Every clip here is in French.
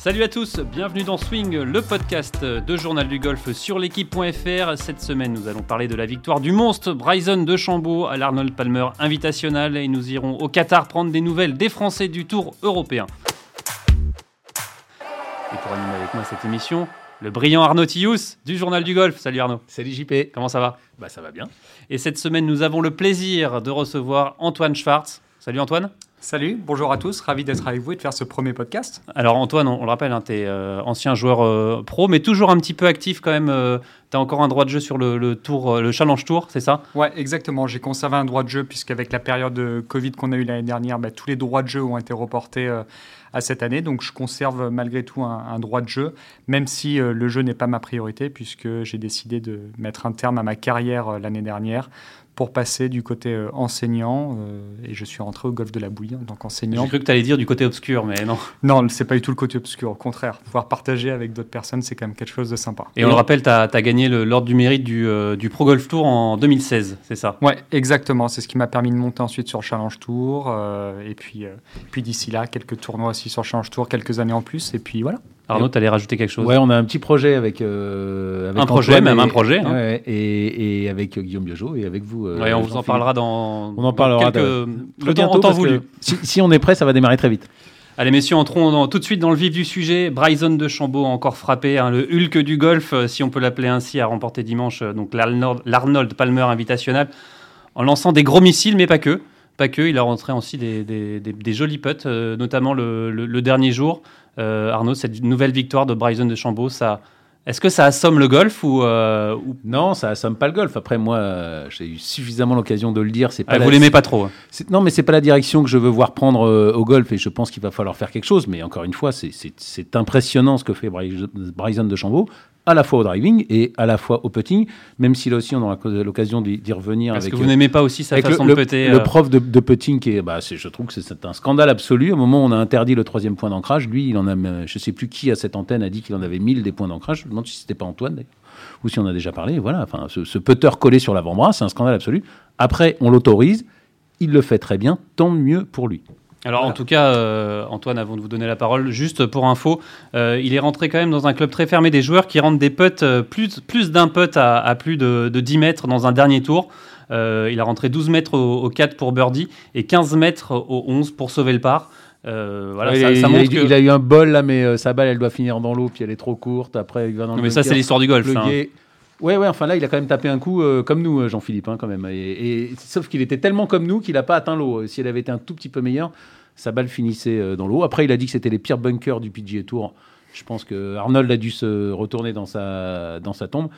Salut à tous, bienvenue dans Swing, le podcast de Journal du Golf sur l'équipe.fr. Cette semaine, nous allons parler de la victoire du monstre Bryson de Chambaud à l'Arnold Palmer Invitational et nous irons au Qatar prendre des nouvelles des Français du Tour européen. Et pour animer avec moi cette émission, le brillant Arnaud Tillous du Journal du Golf. Salut Arnaud. Salut JP. Comment ça va? Bah ça va bien. Et cette semaine, nous avons le plaisir de recevoir Antoine Schwartz. Salut Antoine. Salut, bonjour à tous, ravi d'être avec vous et de faire ce premier podcast. Alors Antoine, on, le rappelle, hein, tu es euh, ancien joueur euh, pro, mais toujours un petit peu actif quand même. Euh, tu as encore un droit de jeu sur le, tour, le Challenge Tour, c'est ça? Ouais, exactement. J'ai conservé un droit de jeu puisqu'avec la période de Covid qu'on a eu l'année dernière, bah, tous les droits de jeu ont été reportés à cette année. Donc je conserve malgré tout un, un droit de jeu, même si le jeu n'est pas ma priorité puisque j'ai décidé de mettre un terme à ma carrière l'année dernière pour passer du côté euh, enseignant. Euh, et je suis rentré au golf de la Bouille en tant qu'enseignant. J'ai cru que tu allais dire du côté obscur, mais non. Non, c'est pas du tout le côté obscur. Au contraire, pouvoir partager avec d'autres personnes, c'est quand même quelque chose de sympa. Et, on le rappelle, tu as, gagné l'ordre du mérite du, euh, du, Pro Golf Tour en 2016, c'est ça? Ouais, exactement. C'est ce qui m'a permis de monter ensuite sur Challenge Tour. et puis, puis d'ici là, quelques tournois aussi sur Challenge Tour, quelques années en plus. Et puis voilà. Arnaud, tu allais rajouter quelque chose Ouais, on a un petit projet avec. Euh, un projet, même un projet. Hein. et, avec Guillaume Biojo et avec vous. Euh, on vous en parlera dans. On en parlera quelques... le temps, voulu. Si, on est prêt, ça va démarrer très vite. Allez, messieurs, entrons tout de suite dans le vif du sujet. Bryson de Chambaud a encore frappé, hein, le Hulk du golf, euh, si on peut l'appeler ainsi, a remporté dimanche donc l'Arnold Palmer Invitational en lançant des gros missiles, mais pas que. Pas que, il a rentré aussi des, des, jolis putts, notamment le, le, dernier jour. Euh, Arnaud, cette nouvelle victoire de Bryson de Chambaud, ça, est-ce que ça assomme le golf ou, euh, Non, ça assomme pas le golf. Après, moi, j'ai eu suffisamment l'occasion de le dire. C'est pas ah, Vous l'aimez pas trop hein. Non, mais c'est pas la direction que je veux voir prendre euh, au golf et je pense qu'il va falloir faire quelque chose. Mais encore une fois, c'est impressionnant ce que fait Bryson de Chambaud à la fois au driving et à la fois au putting, même si là aussi on aura l'occasion d'y revenir. Parce que vous n'aimez pas aussi sa façon le, de putter. Le, euh, prof de, putting, qui est, bah, je trouve que c'est un scandale absolu. Au moment où on a interdit le troisième point d'ancrage, lui, il en a, je sais plus qui à cette antenne a dit qu'il en avait 1000 des points d'ancrage. Je me demande si c'était pas Antoine d'ailleurs ou si on a déjà parlé. Voilà, enfin, ce, ce putter collé sur l'avant-bras, c'est un scandale absolu. Après, on l'autorise, il le fait très bien, tant mieux pour lui. Alors en tout cas, euh, Antoine, avant de vous donner la parole, juste pour info, euh, il est rentré quand même dans un club très fermé des joueurs qui rentrent des putts, euh, plus, plus d'un putt à, plus de, 10 mètres dans un dernier tour. il a rentré 12 mètres au, 4 pour birdie et 15 mètres au 11 pour sauver le par. voilà, ça, il, montre il, a eu un bol là, mais sa balle, elle doit finir dans l'eau, puis elle est trop courte. Après, il va dans le. Mais ça, c'est l'histoire du golf. Hein. Ouais, ouais, enfin là, il a quand même tapé un coup comme nous, Jean-Philippe, hein, quand même. Sauf qu'il était tellement comme nous qu'il n'a pas atteint l'eau. Si elle avait été un tout petit peu meilleure, sa balle finissait euh, dans l'eau. Après, il a dit que c'était les pires bunkers du PGA Tour. Je pense que Arnold a dû se retourner dans sa, dans sa tombe.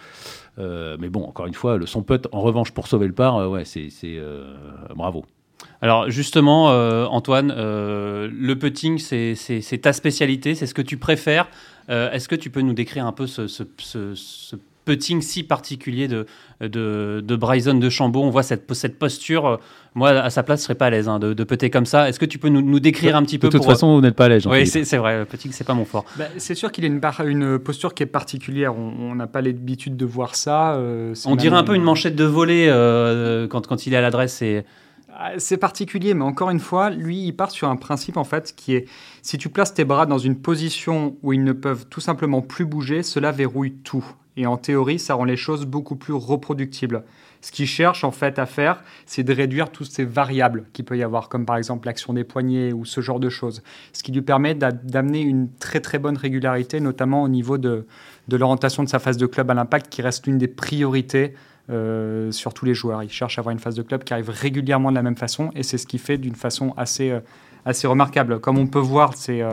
Euh, mais bon, encore une fois, son putt, en revanche, pour sauver le par, euh, ouais, c'est bravo. Alors justement, Antoine, le putting, c'est ta spécialité, c'est ce que tu préfères. Est-ce que tu peux nous décrire un peu ce, ce, ce putting si particulier de, de, de, Bryson de Chambaud. On voit cette, cette posture. Moi, à sa place, je serais pas à l'aise hein, de, de putter comme ça. Est-ce que tu peux nous, nous décrire un petit peu De toute façon, vous n'êtes pas à l'aise. Oui, c'est vrai. Le putting, c'est pas mon fort. Bah, c'est sûr qu'il a une, une, posture qui est particulière. On n'a pas l'habitude de voir ça. Euh, on dirait un peu une manchette de volée euh, quand, quand il est à l'adresse. Et... Ah, c'est particulier, mais encore une fois, lui, il part sur un principe en fait qui est si tu places tes bras dans une position où ils ne peuvent tout simplement plus bouger, cela verrouille tout. Et en théorie, ça rend les choses beaucoup plus reproductibles. Ce qu'il cherche en fait à faire, c'est de réduire toutes ces variables qu'il peut y avoir, comme par exemple l'action des poignets ou ce genre de choses. Ce qui lui permet d'amener une très très bonne régularité, notamment au niveau de, l'orientation de sa phase de club à l'impact, qui reste une des priorités euh, sur tous les joueurs. Il cherche à avoir une phase de club qui arrive régulièrement de la même façon, et c'est ce qu'il fait d'une façon assez, euh, assez remarquable. Comme on peut voir, ces, euh,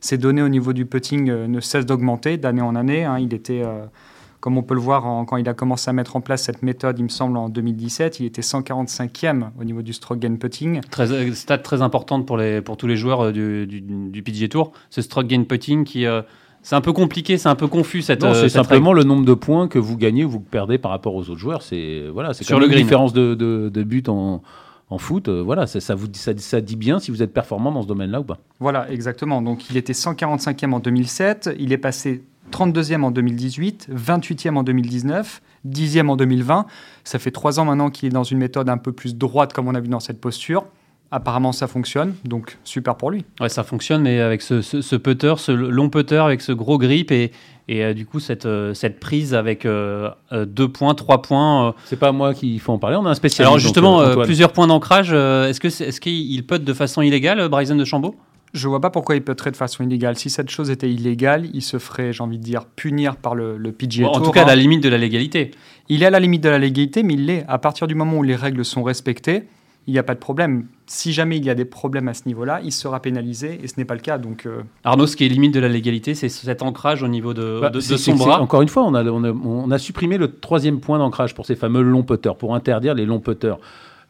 ces données au niveau du putting ne cessent d'augmenter d'année en année. Hein. Il était comme on peut le voir quand il a commencé à mettre en place cette méthode, il me semble, en 2017, il était 145e au niveau du stroke gain putting. Très, euh, stat très importante pour, les, pour tous les joueurs euh, du, du, PGA Tour, ce stroke gain putting qui... Euh, c'est un peu compliqué, c'est un peu confus cette. Non, c'est simplement le nombre de points que vous gagnez ou vous perdez par rapport aux autres joueurs. C'est voilà, c'est sur le différence de, de, de but en, en foot, voilà, ça, ça, vous, ça, ça, dit bien si vous êtes performant dans ce domaine-là ou pas. Voilà, exactement. Donc il était 145e en 2007, il est passé 32e en 2018, 28e en 2019, 10e en 2020. Ça fait trois ans maintenant qu'il est dans une méthode un peu plus droite, comme on a vu dans cette posture. Apparemment, ça fonctionne, donc super pour lui. Ouais, ça fonctionne, mais avec ce, ce, putter, ce long putter, avec ce gros grip et, et euh, du coup, cette, euh, cette prise avec euh, deux points, trois points. C'est pas moi qui faut en parler, on a un spécialiste. Alors justement, plusieurs points d'ancrage. est-ce que est, ce qu'il peut de façon illégale, Bryson de Chambaud je vois pas pourquoi il putterait de façon illégale. Si cette chose était illégale, il se ferait, j'ai envie de dire, punir par le, le PGA En tout cas, à la limite de la légalité. Il est à la limite de la légalité, mais il l'est. À partir du moment où les règles sont respectées, il n'y a pas de problème. Si jamais il y a des problèmes à ce niveau-là, il sera pénalisé et ce n'est pas le cas. Donc, euh, Arnaud, ce qui est limite de la légalité, c'est cet ancrage au niveau de, bah, son bras. Encore une fois, on a, on, a, supprimé le troisième point d'ancrage pour ces fameux longs putters, pour interdire les longs putters.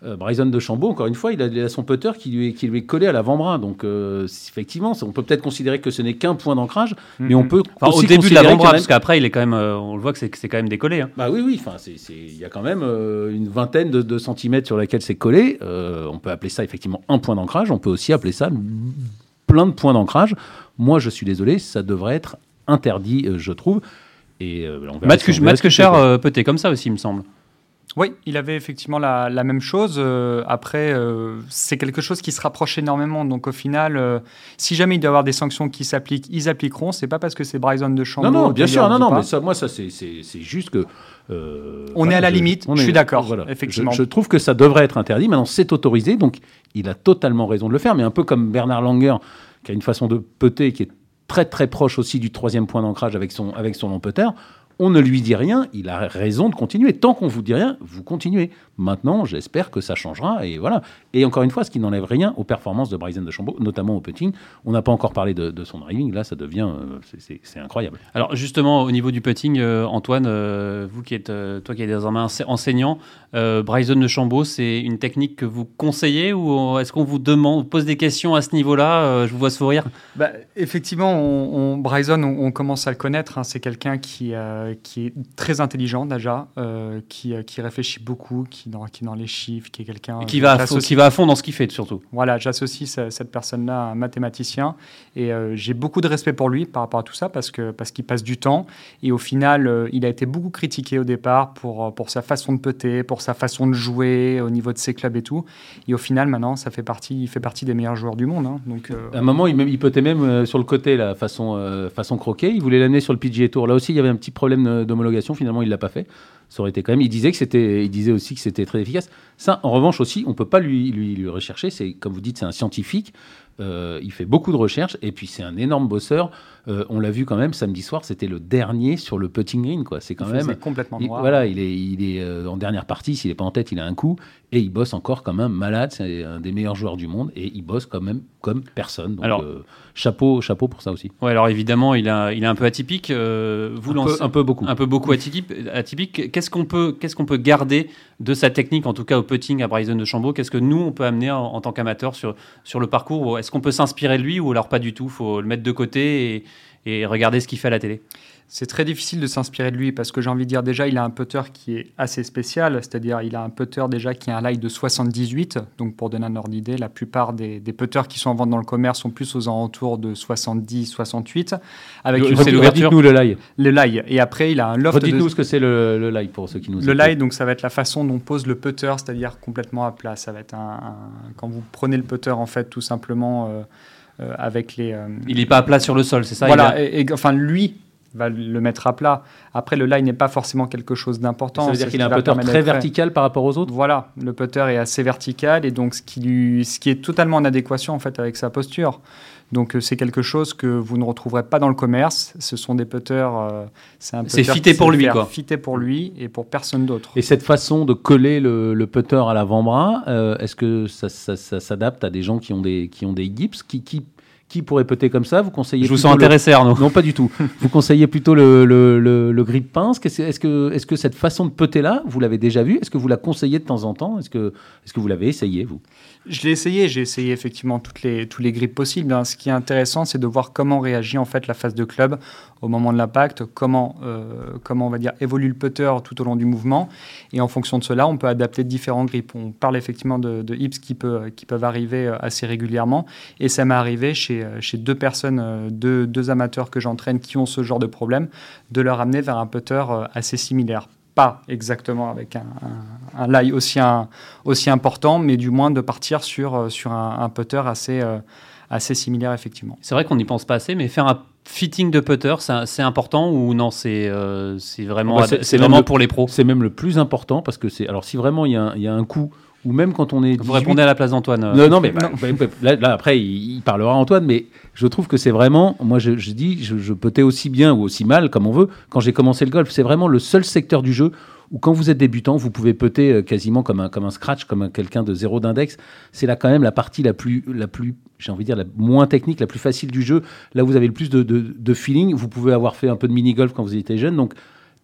Euh, Bryson de Chambaud, encore une fois, il a, son putter qui lui, est, qui lui est collé à l'avant-bras. Donc, euh, effectivement, on peut peut-être considérer que ce n'est qu'un point d'ancrage, mais on mhm. peut. au début de l'avant-bras, parce qu'après, il est quand même, euh, on le voit que c'est quand même décollé. Hein. Bah oui, oui. Enfin, il y a quand même une vingtaine de, centimètres sur laquelle c'est collé. on peut appeler ça effectivement un point d'ancrage. On peut aussi appeler ça plein de points d'ancrage. Moi, je suis désolé, ça devrait être interdit, je trouve. Et Match cher peut-être comme ça aussi, il me semble. Oui, il avait effectivement la, même chose. Euh, après, euh, c'est quelque chose qui se rapproche énormément. Donc au final, euh, si jamais il doit y avoir des sanctions qui s'appliquent, ils appliqueront. C'est pas parce que c'est Bryson de Chambaud. Non, non, bien sûr, non, non, mais ça, moi, ça, c'est juste que. on est à la limite. Je, suis d'accord. Effectivement. Je, trouve que ça devrait être interdit. Maintenant, c'est autorisé, donc il a totalement raison de le faire. Mais un peu comme Bernard Langer, qui a une façon de peter qui est très très proche aussi du troisième point d'ancrage avec son avec son long putter on ne lui dit rien, il a raison de continuer. Tant qu'on vous dit rien, vous continuez. Maintenant, j'espère que ça changera et voilà. Et encore une fois, ce qui n'enlève rien aux performances de Bryson de Chambaud, notamment au putting. On n'a pas encore parlé de, son driving. Là, ça devient, euh, c'est incroyable. Alors justement, au niveau du putting, euh, Antoine, euh, vous qui êtes, toi qui êtes désormais enseignant, Bryson de Chambaud, c'est une technique que vous conseillez ou est-ce qu'on vous demande, pose des questions à ce niveau-là Je vous vois sourire? Bah, effectivement, on, Bryson, on, commence à le connaître. Hein. c'est quelqu'un qui qui est très intelligent déjà, euh, qui, euh, qui, réfléchit beaucoup, qui dans, qui dans les chiffres, qui est quelqu'un... Qui, va à fond, qui va à fond dans ce qu'il fait surtout. Voilà, j'associe cette personne-là à un mathématicien et euh, j'ai beaucoup de respect pour lui par rapport à tout ça parce qu'il parce qu'il passe du temps et au final, il a été beaucoup critiqué au départ pour, pour sa façon de peter, pour sa façon de jouer au niveau de ses clubs et tout. Et au final, maintenant, ça fait partie, il fait partie des meilleurs joueurs du monde. Hein. donc, À un moment, il, il petait même sur le côté, la façon, façon croquer. Il voulait l'amener sur le PGA Tour. Là aussi, il y avait un petit problème d'homologation. Finalement, il l'a pas fait. Ça aurait été quand même. Il disait que c'était. Il disait aussi que c'était très efficace. Ça, en revanche aussi, on peut pas lui, lui, lui rechercher. C'est comme vous dites, c'est un scientifique. Euh, il fait beaucoup de recherches et puis c'est un énorme bosseur. Euh, on l'a vu quand même samedi soir, c'était le dernier sur le putting green. Quoi. C'est quand même complètement noir. voilà, il est, il est euh, en dernière partie. S'il n'est pas en tête, il a un coup et il bosse encore comme un malade. C'est un des meilleurs joueurs du monde et il bosse quand même comme personne. Donc, alors, chapeau, chapeau pour ça aussi. Ouais, alors évidemment, il, a, il est un peu atypique. vous un, peu, un peu beaucoup. Un peu beaucoup atypique. atypique. Qu'est-ce qu'on peut, qu'est-ce garder de sa technique, en tout cas au putting à Bryson de Chambaud Qu'est-ce que nous on peut amener en, tant qu'amateur sur le parcours? Est-ce qu'on peut s'inspirer de lui ou alors pas du tout? Faut le mettre de côté et regarder ce qu'il fait à la télé. C'est très difficile de s'inspirer de lui parce que j'ai envie de dire déjà, il a un putter qui est assez spécial, c'est-à-dire il a un putter déjà qui a un lie de 78. Donc pour donner un ordre d'idée, la plupart des, des, putters qui sont en vente dans le commerce sont plus aux alentours de 70, 68. Avec c'est l'ouverture. nous le lie. Le lie. Et après, il a un loft. Redites-nous ce que c'est le, le lie pour ceux qui nous. Le lie, donc ça va être la façon dont pose le putter, c'est-à-dire complètement à plat. Ça va être un, quand vous prenez le putter en fait tout simplement. Euh, euh, avec les. Euh, il n'est pas à plat sur le sol, c'est ça Voilà. et, enfin, lui, va le mettre à plat. Après, le lie n'est pas forcément quelque chose d'important. Ça veut dire qu'il a un putter très vertical par rapport aux autres? Voilà, le putter est assez vertical et donc ce qui, lui, ce qui est totalement en adéquation en fait avec sa posture. Donc euh, c'est quelque chose que vous ne retrouverez pas dans le commerce. Ce sont des putters. Euh, c'est fité pour lui, quoi. Fité pour lui et pour personne d'autre. Et cette façon de coller le, putter à l'avant-bras, euh, est-ce que ça, s'adapte à des gens qui ont des qui ont des gips? Qui, qui qui pourrait peter comme ça Vous conseillez Je vous sens intéressé, Arnaud. Non, pas du tout. vous conseillez plutôt le, le, le, grip pince. Est-ce que, est -ce que cette façon de peter là, vous l'avez déjà vue? Est-ce que vous la conseillez de temps en temps? Est-ce que, est -ce que vous l'avez essayé, vous? Je l'ai essayé, j'ai essayé effectivement toutes les, tous les grips possibles. Hein. Ce qui est intéressant, c'est de voir comment réagit en fait la phase de club au moment de l'impact, comment, euh, comment on va dire évolue le putter tout au long du mouvement, et en fonction de cela, on peut adapter différents grips. On parle effectivement de, de hips qui, peut, qui peuvent arriver euh, assez régulièrement, et ça m'est arrivé chez, euh, chez deux personnes, deux, deux amateurs que j'entraîne qui ont ce genre de problème, de leur amener vers un putter assez similaire pas exactement avec un, un, lie aussi, un, aussi important, mais du moins de partir sur, sur un, putter assez, assez similaire, effectivement. C'est vrai qu'on n'y pense pas assez, mais faire un fitting de putter, c'est important ou non C'est c'est vraiment, c'est vraiment pour les pros? C'est même le plus important parce que c'est. Alors, si vraiment il y, y, a un coup ou même quand on est. Vous répondez à la place d'Antoine. Euh, non, non, mais bah, bah, bah, là, après, il, parlera Antoine, mais je trouve que c'est vraiment. Moi, je, dis, je, je peux aussi bien ou aussi mal, comme on veut, quand j'ai commencé le golf. C'est vraiment le seul secteur du jeu où, quand vous êtes débutant, vous pouvez putter euh, quasiment comme un, comme un scratch, comme quelqu'un de zéro d'index. C'est là, quand même, la partie la plus. La plus j'ai envie de dire, la moins technique, la plus facile du jeu. Là, vous avez le plus de, de, de feeling. Vous pouvez avoir fait un peu de mini-golf quand vous étiez jeune. Donc,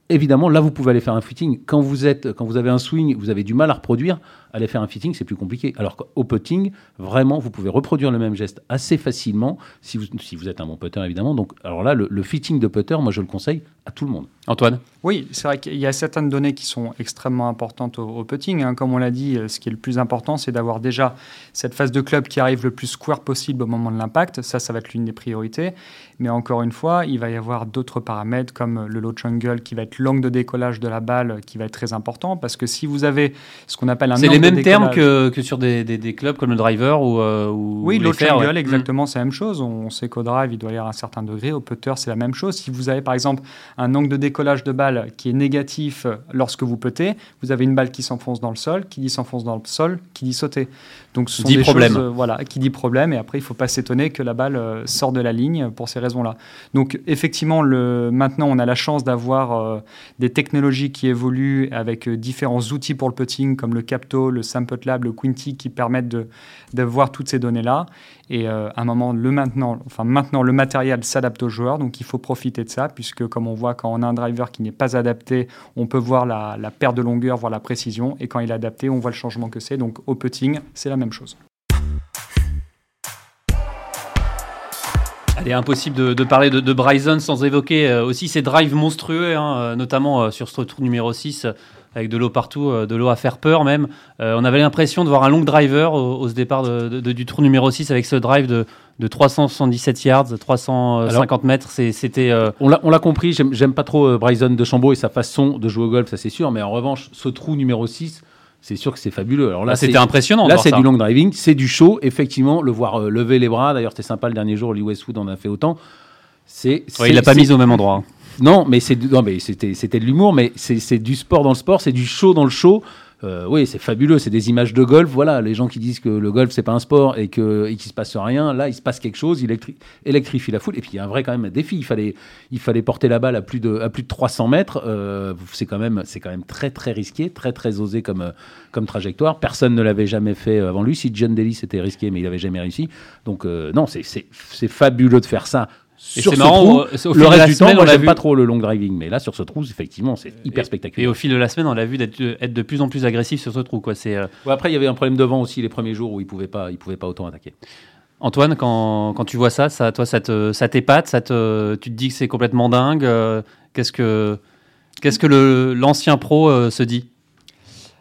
évidemment, là, vous pouvez aller faire un fitting. Quand vous, êtes, quand vous avez un swing, vous avez du mal à reproduire aller faire un fitting, c'est plus compliqué. Alors qu'au putting, vraiment, vous pouvez reproduire le même geste assez facilement si vous, si vous êtes un bon putter, évidemment. Donc, alors là, le, fitting de putter, moi, je le conseille à tout le monde. Antoine Oui, c'est vrai qu'il y a certaines données qui sont extrêmement importantes au, putting. Hein. Comme on l'a dit, euh, ce qui est le plus important, c'est d'avoir déjà cette phase de club qui arrive le plus square possible au moment de l'impact. Ça, ça va être l'une des priorités. Mais encore une fois, il va y avoir d'autres paramètres comme le low angle qui va être l'angle de décollage de la balle qui va être très important parce que si vous avez ce qu'on appelle un même terme que, que, sur des, des, clubs comme le driver ou, euh, Oui, le triangle, exactement, c'est la même chose. On sait qu'au drive, il doit y avoir un certain degré. Au putter, c'est la même chose. Si vous avez par exemple un angle de décollage de balle qui est négatif lorsque vous puttez, vous avez une balle qui s'enfonce dans le sol, qui dit s'enfonce dans le sol, qui dit sauter. Donc ce sont dit des problème. Choses, euh, voilà, qui dit problème. Et après, il ne faut pas s'étonner que la balle euh, sort de la ligne pour ces raisons-là. Donc effectivement, le, maintenant, on a la chance d'avoir des technologies qui évoluent avec différents outils pour le putting, comme le Capto, le Sample Lab, le Quinty, qui permettent de, de voir toutes ces données-là. Et euh, à un moment, le maintenant, enfin maintenant, le matériel s'adapte aux joueurs, donc il faut profiter de ça, puisque comme on voit, quand on a un driver qui n'est pas adapté, on peut voir la, la perte de longueur, voir la précision, et quand il est adapté, on voit le changement que c'est. Donc au putting, c'est la même chose. Il est impossible de, parler de, Bryson sans évoquer euh, aussi ses drives monstrueux, hein, euh, notamment sur ce tour numéro 6 avec de l'eau partout, euh, de l'eau à faire peur même. Euh, on avait l'impression de voir un long driver au, départ du tour numéro 6 avec ce drive de, de 377 yards, 350 mètres. C'était. Euh, on l'a compris, j'aime pas trop Bryson de Chambaud et sa façon de jouer au golf, ça c'est sûr, mais en revanche, ce trou numéro 6, c'est sûr que c'est fabuleux. Alors là, ah, c'était impressionnant. Là, c'est du long driving, c'est du show. Effectivement, le voir lever les bras. D'ailleurs, c'était sympa le dernier jour. Lee Westwood en a fait autant. C'est. il l'a pas mis au même endroit. Hein. Non, mais c'est non, mais c'était c'était de l'humour, mais c'est du sport dans le sport, c'est du show dans le show. Euh, oui, c'est fabuleux, c'est des images de golf. Voilà, les gens qui disent que le golf c'est pas un sport et que et qu'il se passe rien, là il se passe quelque chose, il électrifie la foule. Et puis il y a un vrai quand même défi. Il fallait il fallait porter la balle à plus de à plus de 300 mètres. Euh, c'est quand même quand même très très risqué, très très osé comme comme trajectoire. Personne ne l'avait jamais fait avant lui. Si John Daly c'était risqué, mais il avait jamais réussi. Donc euh, non, c'est fabuleux de faire ça sur ce marrant, trou, le reste du temps, moi, j'aime pas trop le long driving, mais là, sur ce trou, effectivement, c'est hyper spectaculaire. Et au fil de la semaine, on l'a vu être, être, de plus en plus agressif sur ce trou. Quoi. C'est, euh, après, il y avait un problème de vent aussi les premiers jours où il pouvait pas, il pouvait pas autant attaquer. Antoine, quand, quand tu vois ça, ça toi, ça, te, ça t'épate, ça te, tu te dis que c'est complètement dingue. Euh, qu'est-ce que, qu'est-ce que le, l'ancien pro euh, se dit?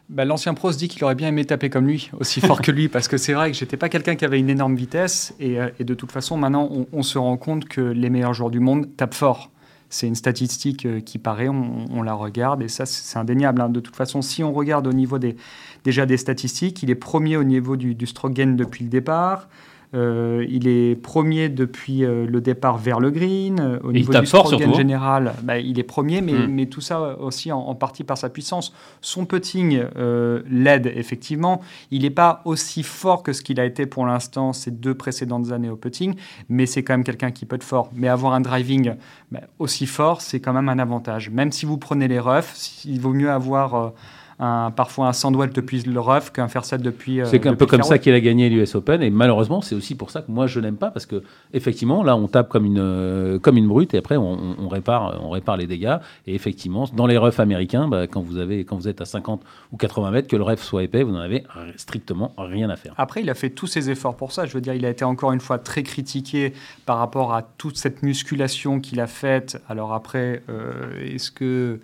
Bah, L'ancien pro se dit qu'il aurait bien aimé taper comme lui, aussi fort que lui, parce que c'est vrai que j'étais pas quelqu'un qui avait une énorme vitesse. Et, euh, de toute façon, maintenant, on, se rend compte que les meilleurs joueurs du monde tapent fort. C'est une statistique euh, qui paraît, on, la regarde, et ça, c'est indéniable. Hein. De toute façon, si on regarde au niveau des, déjà des statistiques, il est premier au niveau du, du stroke gain depuis le départ. Euh, il est premier depuis euh, le départ vers le green. Euh, au niveau du stroke hein. général, bah, il est premier, mais, hmm. mais tout ça aussi en, partie par sa puissance. Son putting l'aide effectivement. Il n'est pas aussi fort que ce qu'il a été pour l'instant ces deux précédentes années au putting, mais c'est quand même quelqu'un qui peut être fort. Mais avoir un driving bah, aussi fort, c'est quand même un avantage. Même si vous prenez les roughs, il vaut mieux avoir parfois un sandwell depuis le rough qu'un set depuis. Euh, c'est un peu comme ça qu'il a gagné l'US Open et malheureusement c'est aussi pour ça que moi je n'aime pas parce que effectivement là on tape comme une euh, comme une brute et après on, répare on répare les dégâts et effectivement dans les roughs américains bah, quand vous avez quand vous êtes à 50 ou 80 mètres que le rough soit épais vous n'en avez strictement rien à faire. Après il a fait tous ses efforts pour ça je veux dire il a été encore une fois très critiqué par rapport à toute cette musculation qu'il a faite alors après euh, est-ce que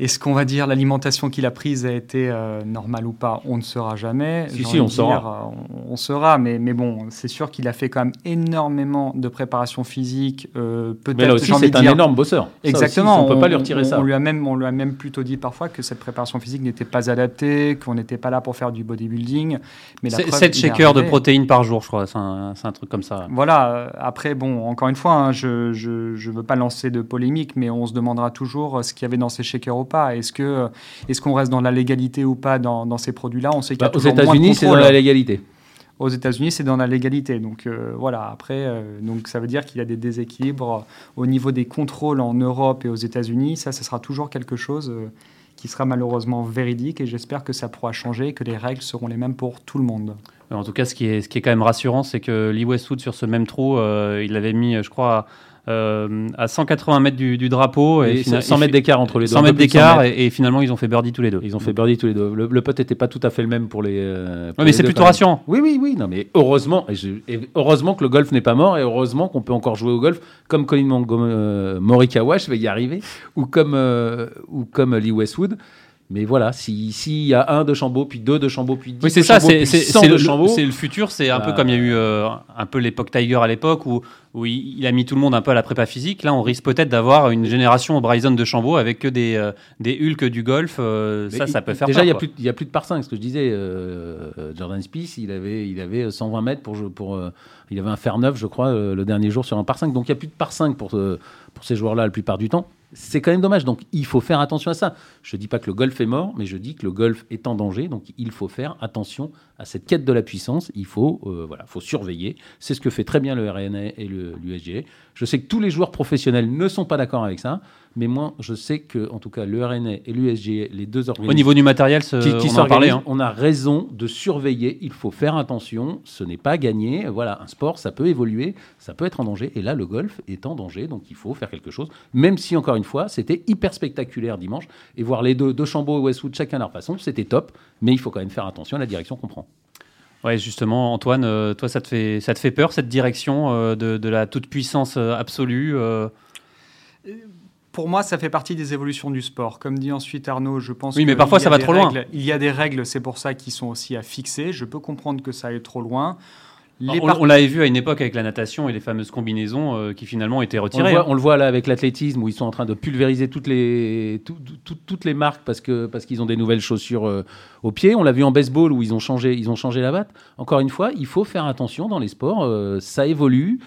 Est-ce qu'on va dire l'alimentation qu'il a prise a été euh, normale ou pas? On ne saura jamais. Si, si, on saura. Euh, on, saura, mais, mais bon, c'est sûr qu'il a fait quand même énormément de préparation physique. Euh, peut-être. Mais là aussi, c'est un énorme bosseur. Exactement. on ne peut pas lui retirer ça. On lui, a même, on lui a même plutôt dit parfois que cette préparation physique n'était pas adaptée, qu'on n'était pas là pour faire du bodybuilding. Mais 7 shakers de protéines par jour, je crois. C'est un, un, truc comme ça. Voilà. Après, bon, encore une fois, hein, je ne je, veux pas lancer de polémique, mais on se demandera toujours ce qu'il y avait dans ces shakers pas Est-ce que est-ce qu'on reste dans la légalité ou pas dans, ces produits-là? On sait bah, Aux États-Unis, c'est dans la légalité. Aux États-Unis, c'est dans la légalité. Donc euh, voilà. Après, euh, donc ça veut dire qu'il y a des déséquilibres au niveau des contrôles en Europe et aux États-Unis. Ça, ce sera toujours quelque chose. Euh, qui sera malheureusement véridique et j'espère que ça pourra changer et que les règles seront les mêmes pour tout le monde. En tout cas, ce qui est, ce qui est quand même rassurant, c'est que Lee Westwood, sur ce même trou, il avait mis, je crois, euh, à 180 mètres du, drapeau. Et, 100 mètres d'écart entre les deux. 100 mètres d'écart et, finalement ils ont fait birdie tous les deux. Ils ont fait birdie tous les deux. Le, pote n'était pas tout à fait le même pour les. Euh, mais c'est plutôt rassurant. Oui, oui, oui. Non, mais heureusement, et heureusement que le golf n'est pas mort et heureusement qu'on peut encore jouer au golf comme Colin euh, Morikawa, je vais y arriver, ou comme, ou comme Lee Westwood. Mais voilà, s'il y a un de Chambaud, puis deux de Chambaud, puis dix oui, c'est ça, c'est le, futur. C'est un peu comme il y a eu euh, un peu l'époque Tiger à l'époque où, où il, a mis tout le monde un peu à la prépa physique. Là, on risque peut-être d'avoir une génération Bryson de Chambaud avec que des, euh, des Hulk du golf. Euh, ça, ça peut faire Déjà, il n'y a, a plus de par 5. Ce que je disais, Jordan Spieth, il avait, il avait 120 mètres pour. pour il avait un fer neuf, je crois, le dernier jour sur un par 5. Donc, il n'y a plus de par 5 pour, pour ces joueurs-là la plupart du temps c'est quand même dommage. Donc il faut faire attention à ça. Je ne dis pas que le golf est mort, mais je dis que le golf est en danger. Donc il faut faire attention à cette quête de la puissance. Il faut, euh, voilà, faut surveiller. C'est ce que fait très bien le RNA et l'USGA. Je sais que tous les joueurs professionnels ne sont pas d'accord avec ça. Mais moi, je sais que, en tout cas, le RNA et l'USG, les deux organismes. Au niveau du matériel, qui, on, en parlait, hein. on a raison de surveiller. Il faut faire attention. Ce n'est pas gagné. Voilà, un sport, ça peut évoluer, ça peut être en danger. Et là, le golf est en danger, donc il faut faire quelque chose. Même si, encore une fois, c'était hyper spectaculaire dimanche. Et voir les deux, deux Chambaud et Westwood, chacun à leur façon, c'était top. Mais il faut quand même faire attention à la direction qu'on prend. Ouais, justement, Antoine, euh, toi, ça te fait, ça te fait peur cette direction euh, de, de, la toute puissance euh, absolue pour moi, ça fait partie des évolutions du sport. Comme dit ensuite Arnaud, je pense. Oui, mais parfois ça va trop loin. Il y a des règles, c'est pour ça, qui sont aussi à fixer. Je peux comprendre que ça aille trop loin. on, l'avait vu à une époque avec la natation et les fameuses combinaisons euh, qui finalement étaient retirées. On le, voit, là avec l'athlétisme où ils sont en train de pulvériser toutes les, toutes les marques parce qu'ils parce qu'ils ont des nouvelles chaussures euh, au pied. On l'a vu en baseball où ils ont, changé, ils ont changé la batte. Encore une fois, il faut faire attention dans les sports. Euh, ça évolue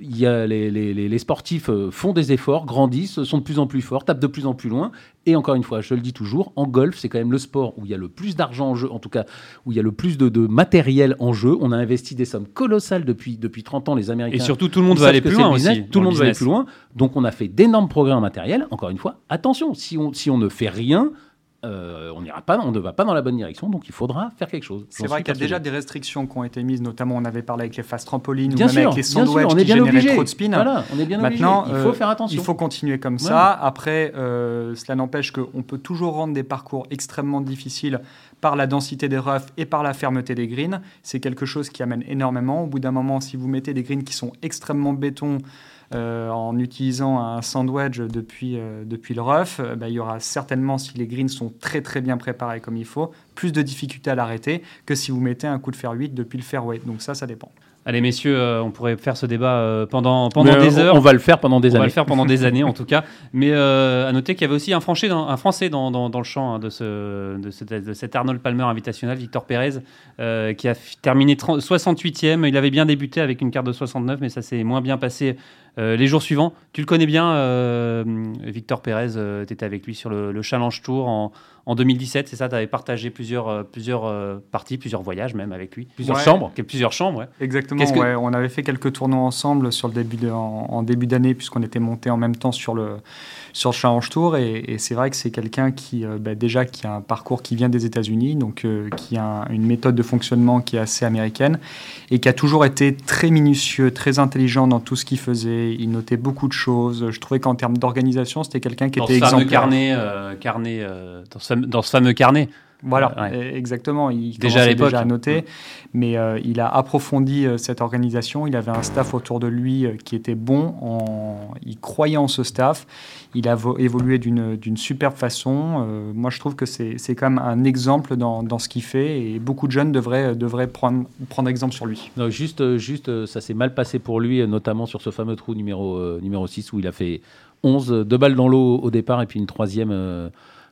il y a les, les, sportifs euh, font des efforts, grandissent, sont de plus en plus forts, tapent de plus en plus loin. Et encore une fois, je le dis toujours, en golf, c'est quand même le sport où il y a le plus d'argent en jeu, en tout cas où il y a le plus de, de, matériel en jeu. On a investi des sommes colossales depuis, depuis 30 ans, les Américains. Et surtout, tout le monde va aller plus loin aussi. Tout le monde va aller plus loin. Donc on a fait d'énormes progrès en matériel. Encore une fois, attention, si on, si on ne fait rien, euh, on n'ira pas, on ne va pas dans la bonne direction, donc il faudra faire quelque chose. C'est vrai qu'il y a déjà des restrictions qui ont été mises, notamment on avait parlé avec les fast trampolines ou même avec les sandwiches qui généraient trop de spin. Voilà, on est bien Maintenant, il faut faire attention. Il faut continuer comme ça. Après, euh, cela n'empêche qu'on peut toujours rendre des parcours extrêmement difficiles par la densité des roughs et par la fermeté des greens. C'est quelque chose qui amène énormément. Au bout d'un moment, si vous mettez des greens qui sont extrêmement béton, euh, en utilisant un sandwich depuis, euh, depuis le rough, euh, bah, il y aura certainement, si les greens sont très très bien préparés comme il faut, plus de difficultés à l'arrêter que si vous mettez un coup de fer 8 depuis le fairway. Donc ça, ça dépend. Allez, messieurs, euh, on pourrait faire ce débat euh, pendant, pendant des heures. On va le faire pendant des années. On va le faire pendant des années, en tout cas. Mais euh, à noter qu'il y avait aussi un, dans, un Français dans, dans, le champ hein, de, ce, de, de, cet Arnold Palmer invitationnel, Victor Pérez, qui a terminé 68e. Il avait bien débuté avec une carte de 69, mais ça s'est moins bien passé les jours suivants. Tu le connais bien, Victor Pérez, tu étais avec lui sur le, le Challenge Tour en, en 2017, c'est ça, tu avais partagé plusieurs, euh, plusieurs euh, parties, plusieurs voyages même avec lui. Plusieurs chambres Plusieurs chambres, ouais. Exactement, ouais. on avait fait quelques tournois ensemble sur le début en, début d'année, puisqu'on était monté en même temps sur le, sur le Challenge Tour. Et, c'est vrai que c'est quelqu'un qui, euh, bah, déjà, qui a un parcours qui vient des États-Unis, donc qui a une méthode de fonctionnement qui est assez américaine, et qui a toujours été très minutieux, très intelligent dans tout ce qu'il faisait. Il notait beaucoup de choses. Je trouvais qu'en termes d'organisation, c'était quelqu'un qui était exemplaire. Carnet, carnet dans ce dans ce fameux carnet. Voilà, e- exactement. Il déjà à l'époque, déjà à noter, mais euh, il a approfondi euh, cette organisation. Il avait un staff autour de lui euh, qui était bon. En... Il croyait en ce staff. Il a évolué d'une superbe façon. moi, je trouve que c'est quand même un exemple dans, dans ce qu'il fait et beaucoup de jeunes devraient, devraient prendre, prendre exemple sur lui. Non, juste, juste, ça s'est mal passé pour lui, notamment sur ce fameux trou numéro, numéro 6 où il a fait 11, deux balles dans l'eau au départ et puis une troisième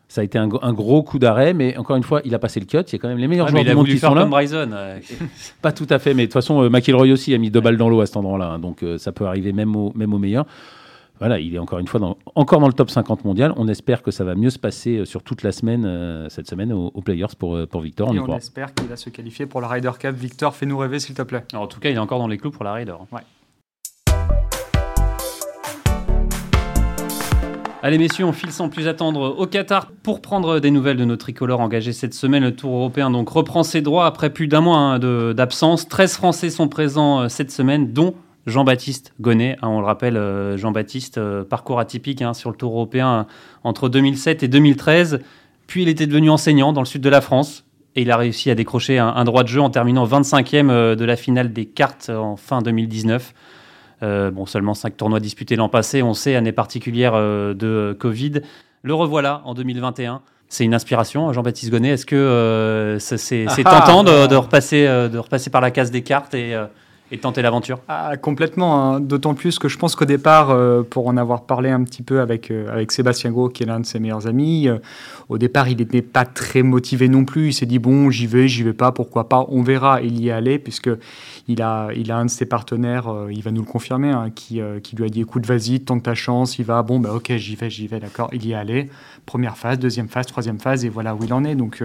ça a été un, gros coup d'arrêt, mais encore une fois, il a passé le cut. Il y a quand même les meilleurs joueurs du monde qui sont là. Bryson. Pas tout à fait, mais de toute façon, euh, McIlroy aussi a mis deux balles dans l'eau à cet endroit-là, hein, donc euh, ça peut arriver même au, même au meilleur. Voilà, il est encore une fois dans, encore dans le top 50 mondial. On espère que ça va mieux se passer euh, sur toute la semaine, cette semaine, aux, Players pour, pour Victor. On, on espère qu'il va se qualifier pour la Ryder Cup. Victor, fais-nous rêver, s'il te plaît. en tout cas, il est encore dans les clous pour la Ryder. Ouais. Allez messieurs, on file sans plus attendre au Qatar pour prendre des nouvelles de nos tricolores engagés cette semaine. Le Tour européen donc reprend ses droits après plus d'un mois hein, d'absence. 13 Français sont présents euh, cette semaine, dont Jean-Baptiste Gonnet. Hein, on le rappelle, euh, Jean-Baptiste, euh, parcours atypique hein, sur le Tour européen entre 2007 et 2013. Puis il était devenu enseignant dans le sud de la France. Et il a réussi à décrocher un, un droit de jeu en terminant 25e de la finale des cartes en fin 2019. Euh, bon, seulement 5 tournois disputés l'an passé, on sait, année particulière euh, de Covid. Le revoilà en 2021. C'est une inspiration, Jean-Baptiste Gonnet. Est-ce que euh, c'est ah, tentant de, de, repasser, de repasser par la case des cartes et et tenter l'aventure? Ah, Complètement, hein. d'autant plus que je pense qu'au départ, euh, pour en avoir parlé un petit peu avec, euh, avec Sébastien Gros, qui est l'un de ses meilleurs amis, euh, au départ, il n'était pas très motivé non plus. Il s'est dit, bon, j'y vais, j'y vais pas, pourquoi pas, on verra. Il y est allé, puisque il a, il a un de ses partenaires, il va nous le confirmer, hein, qui, qui lui a dit, écoute, vas-y, tente ta chance, il va, bon, bah ok, j'y vais, j'y vais, d'accord, il y est allé. Première phase, deuxième phase, troisième phase, et voilà où il en est. Donc,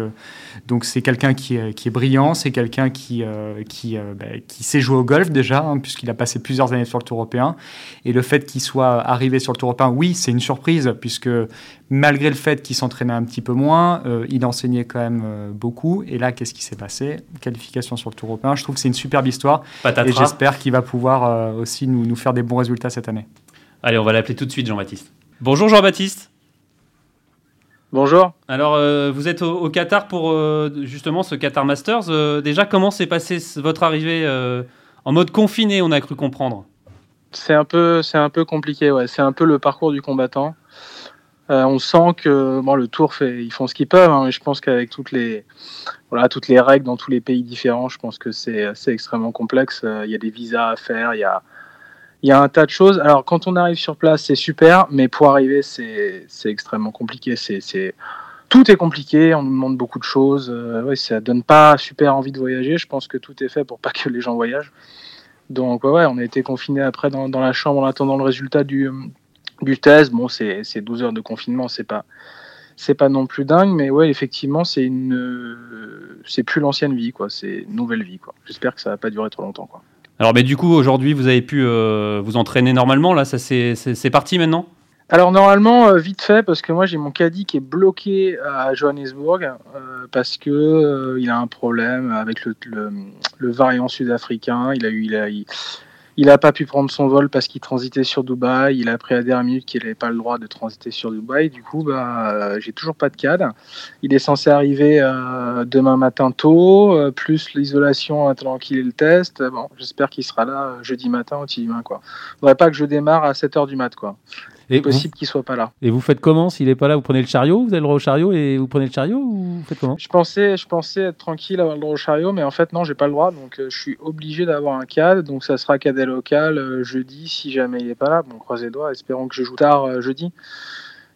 donc c'est quelqu'un qui, qui est brillant, c'est quelqu'un qui, qui, bah, qui sait jouer au golf déjà, hein, puisqu'il a passé plusieurs années sur le Tour européen. Et le fait qu'il soit arrivé sur le Tour européen, oui, c'est une surprise, puisque malgré le fait qu'il s'entraînait un petit peu moins, euh, il enseignait quand même euh, beaucoup. Et là, qu'est-ce qui s'est passé? Qualification sur le Tour européen. Je trouve que c'est une superbe histoire. Et j'espère qu'il va pouvoir euh, aussi nous, nous faire des bons résultats cette année. Allez, on va l'appeler tout de suite, Jean-Baptiste. Bonjour Jean-Baptiste. Bonjour. Alors, euh, vous êtes au, Qatar pour justement ce Qatar Masters. déjà, comment s'est passée votre arrivée en mode confiné, on a cru comprendre C'est un peu, c'est un peu compliqué. Ouais. C'est un peu le parcours du combattant. Euh, on sent que bon, le tour fait, ils font ce qu'ils peuvent. Hein, mais je pense qu'avec toutes les, voilà, toutes les règles dans tous les pays différents, je pense que c'est, extrêmement complexe. Euh, il y a des visas à faire, il y a, y a un tas de choses. Alors, quand on arrive sur place, c'est super, mais pour arriver, c'est extrêmement compliqué. C'est tout est compliqué, on nous demande beaucoup de choses. Euh, ouais, ça donne pas super envie de voyager. Je pense que tout est fait pour pas que les gens voyagent. Donc, ouais, on a été confinés après dans, la chambre en attendant le résultat du, du test. Bon, c'est 12 heures de confinement, c'est pas c'est pas non plus dingue, mais ouais, effectivement, c'est une, c'est plus l'ancienne vie, quoi. C'est une nouvelle vie, quoi. J'espère que ça va pas durer trop longtemps, quoi. Alors, mais du coup, aujourd'hui, vous avez pu euh, vous entraîner normalement, là, ça c'est parti maintenant? Alors normalement, euh, vite fait, parce que moi j'ai mon caddie qui est bloqué à Johannesburg euh, parce que euh, il a un problème avec le, le, variant sud-africain. Il a eu, il a, il n'a pas pu prendre son vol parce qu'il transitait sur Dubaï. Il a appris à la dernière minute qu'il n'avait pas le droit de transiter sur Dubaï. Du coup, bah, euh, j'ai toujours pas de cadre. Il est censé arriver demain matin tôt, plus l'isolation attendant qu'il ait le test. Bon, j'espère qu'il sera là jeudi matin ou demain. Quoi. Faudrait pas que je démarre à 7h du mat. Quoi. C'est possible qu'il soit pas là. Et vous faites comment S'il n'est pas là, vous prenez le chariot? Vous avez le droit au chariot et vous prenez le chariot ou vous faites comment? Je pensais, je pensais être tranquille, avoir le droit au chariot, mais en fait, non, j'ai pas le droit. Donc, je suis obligé d'avoir un cadre. Donc, ça sera cadet local euh, jeudi si jamais il n'est pas là. Bon, croisez les doigts, espérons que je joue tard euh, jeudi